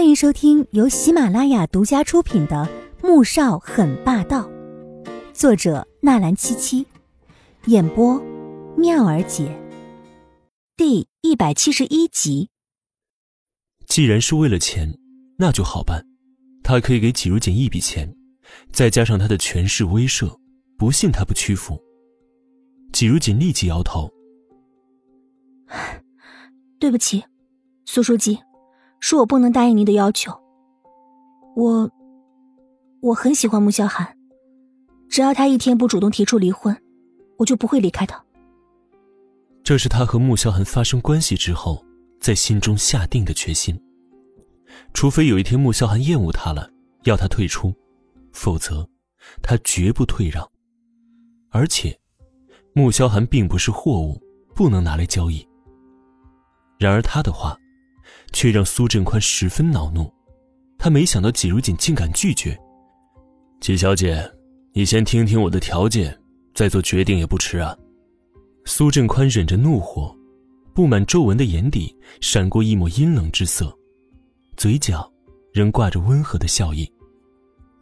欢迎收听由喜马拉雅独家出品的《穆少很霸道》，作者纳兰七七，演播妙儿姐，第一百七十一集。既然是为了钱，那就好办。他可以给季如锦一笔钱，再加上他的权势威慑，不信他不屈服。季如锦立即摇头：“ 对不起，苏书记。”是我不能答应您的要求。我，我很喜欢穆萧寒，只要他一天不主动提出离婚，我就不会离开他。这是他和穆萧寒发生关系之后，在心中下定的决心。除非有一天穆萧寒厌恶他了，要他退出，否则，他绝不退让。而且，穆萧寒并不是货物，不能拿来交易。然而他的话。却让苏振宽十分恼怒，他没想到季如锦竟敢拒绝。季小姐，你先听听我的条件，再做决定也不迟啊。苏振宽忍着怒火，布满皱纹的眼底闪过一抹阴冷之色，嘴角仍挂着温和的笑意。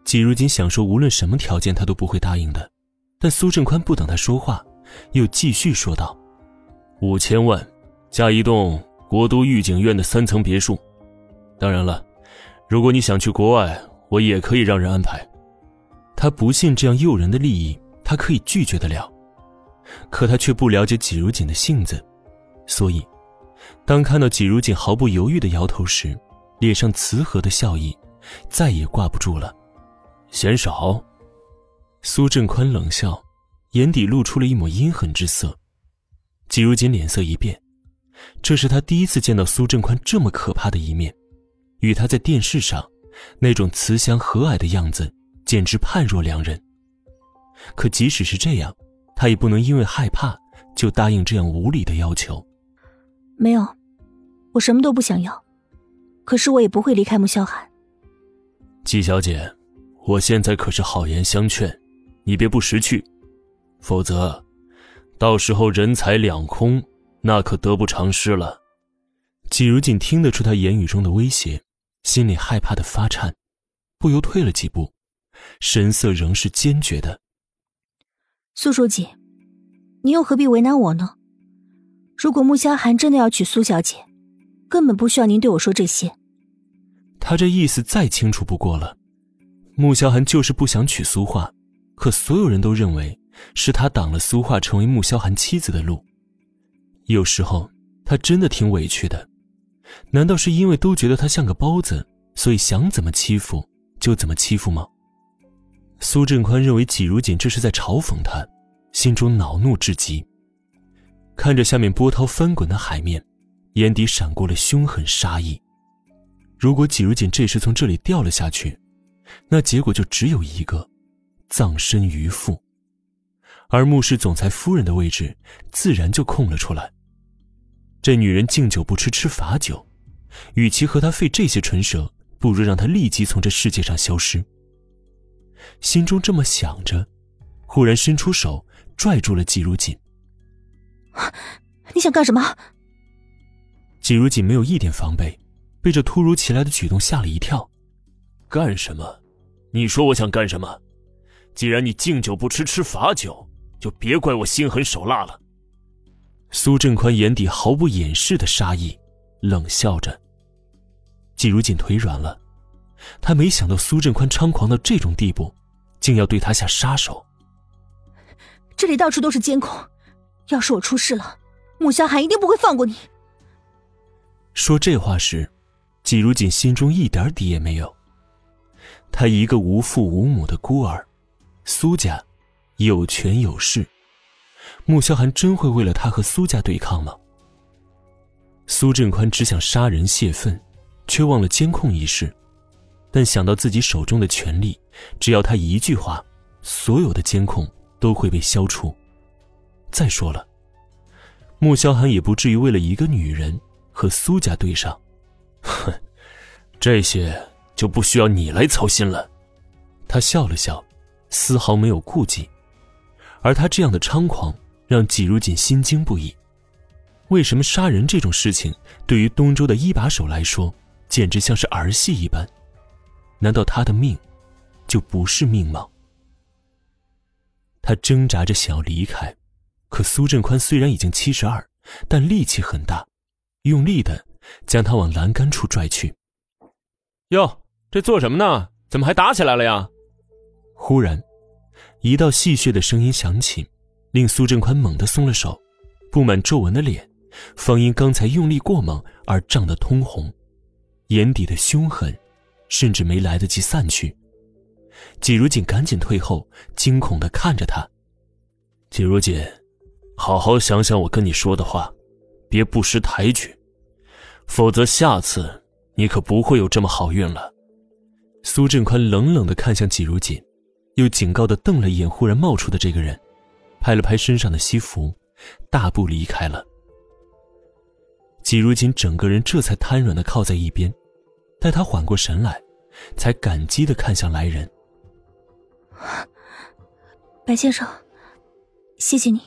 季如锦想说，无论什么条件他都不会答应的，但苏振宽不等他说话，又继续说道：“五千万，加一栋。”国都御景院的三层别墅，当然了，如果你想去国外，我也可以让人安排。他不信这样诱人的利益，他可以拒绝得了。可他却不了解季如锦的性子，所以，当看到季如锦毫不犹豫的摇头时，脸上慈和的笑意再也挂不住了。嫌少？苏振宽冷笑，眼底露出了一抹阴狠之色。季如锦脸色一变。这是他第一次见到苏振宽这么可怕的一面，与他在电视上那种慈祥和蔼的样子简直判若两人。可即使是这样，他也不能因为害怕就答应这样无理的要求。没有，我什么都不想要，可是我也不会离开穆萧寒。季小姐，我现在可是好言相劝，你别不识趣，否则，到时候人财两空。那可得不偿失了。季如锦听得出他言语中的威胁，心里害怕的发颤，不由退了几步，神色仍是坚决的。苏书记，你又何必为难我呢？如果穆萧寒真的要娶苏小姐，根本不需要您对我说这些。他这意思再清楚不过了，穆萧寒就是不想娶苏画，可所有人都认为是他挡了苏画成为穆萧寒妻子的路。有时候他真的挺委屈的，难道是因为都觉得他像个包子，所以想怎么欺负就怎么欺负吗？苏振宽认为季如锦这是在嘲讽他，心中恼怒至极。看着下面波涛翻滚的海面，眼底闪过了凶狠杀意。如果季如锦这时从这里掉了下去，那结果就只有一个：葬身鱼腹。而穆氏总裁夫人的位置自然就空了出来。这女人敬酒不吃吃罚酒，与其和她费这些唇舌，不如让她立即从这世界上消失。心中这么想着，忽然伸出手拽住了季如锦。你想干什么？季如锦没有一点防备，被这突如其来的举动吓了一跳。干什么？你说我想干什么？既然你敬酒不吃吃罚酒，就别怪我心狠手辣了。苏振宽眼底毫不掩饰的杀意，冷笑着。季如锦腿软了，他没想到苏振宽猖狂到这种地步，竟要对他下杀手。这里到处都是监控，要是我出事了，穆萧寒一定不会放过你。说这话时，季如锦心中一点底也没有。他一个无父无母的孤儿，苏家有权有势。穆萧寒真会为了他和苏家对抗吗？苏振宽只想杀人泄愤，却忘了监控一事。但想到自己手中的权力，只要他一句话，所有的监控都会被消除。再说了，穆萧寒也不至于为了一个女人和苏家对上。哼，这些就不需要你来操心了。他笑了笑，丝毫没有顾忌。而他这样的猖狂。让季如锦心惊不已。为什么杀人这种事情对于东周的一把手来说简直像是儿戏一般。难道他的命就不是命吗？他挣扎着想要离开，可苏振宽虽然已经七十二，但力气很大，用力的将他往栏杆处拽去。哟，这做什么呢？怎么还打起来了呀？忽然，一道戏谑的声音响起，令苏振宽猛地松了手，布满皱纹的脸，方因刚才用力过猛而涨得通红，眼底的凶狠，甚至没来得及散去。季如锦赶紧退后，惊恐的看着他。季如锦，好好想想我跟你说的话，别不识抬举，否则下次你可不会有这么好运了。苏振宽冷冷的看向季如锦，又警告的瞪了一眼忽然冒出的这个人，拍了拍身上的西服，大步离开了。季如锦整个人这才瘫软的靠在一边，待他缓过神来，才感激的看向来人。白先生，谢谢你。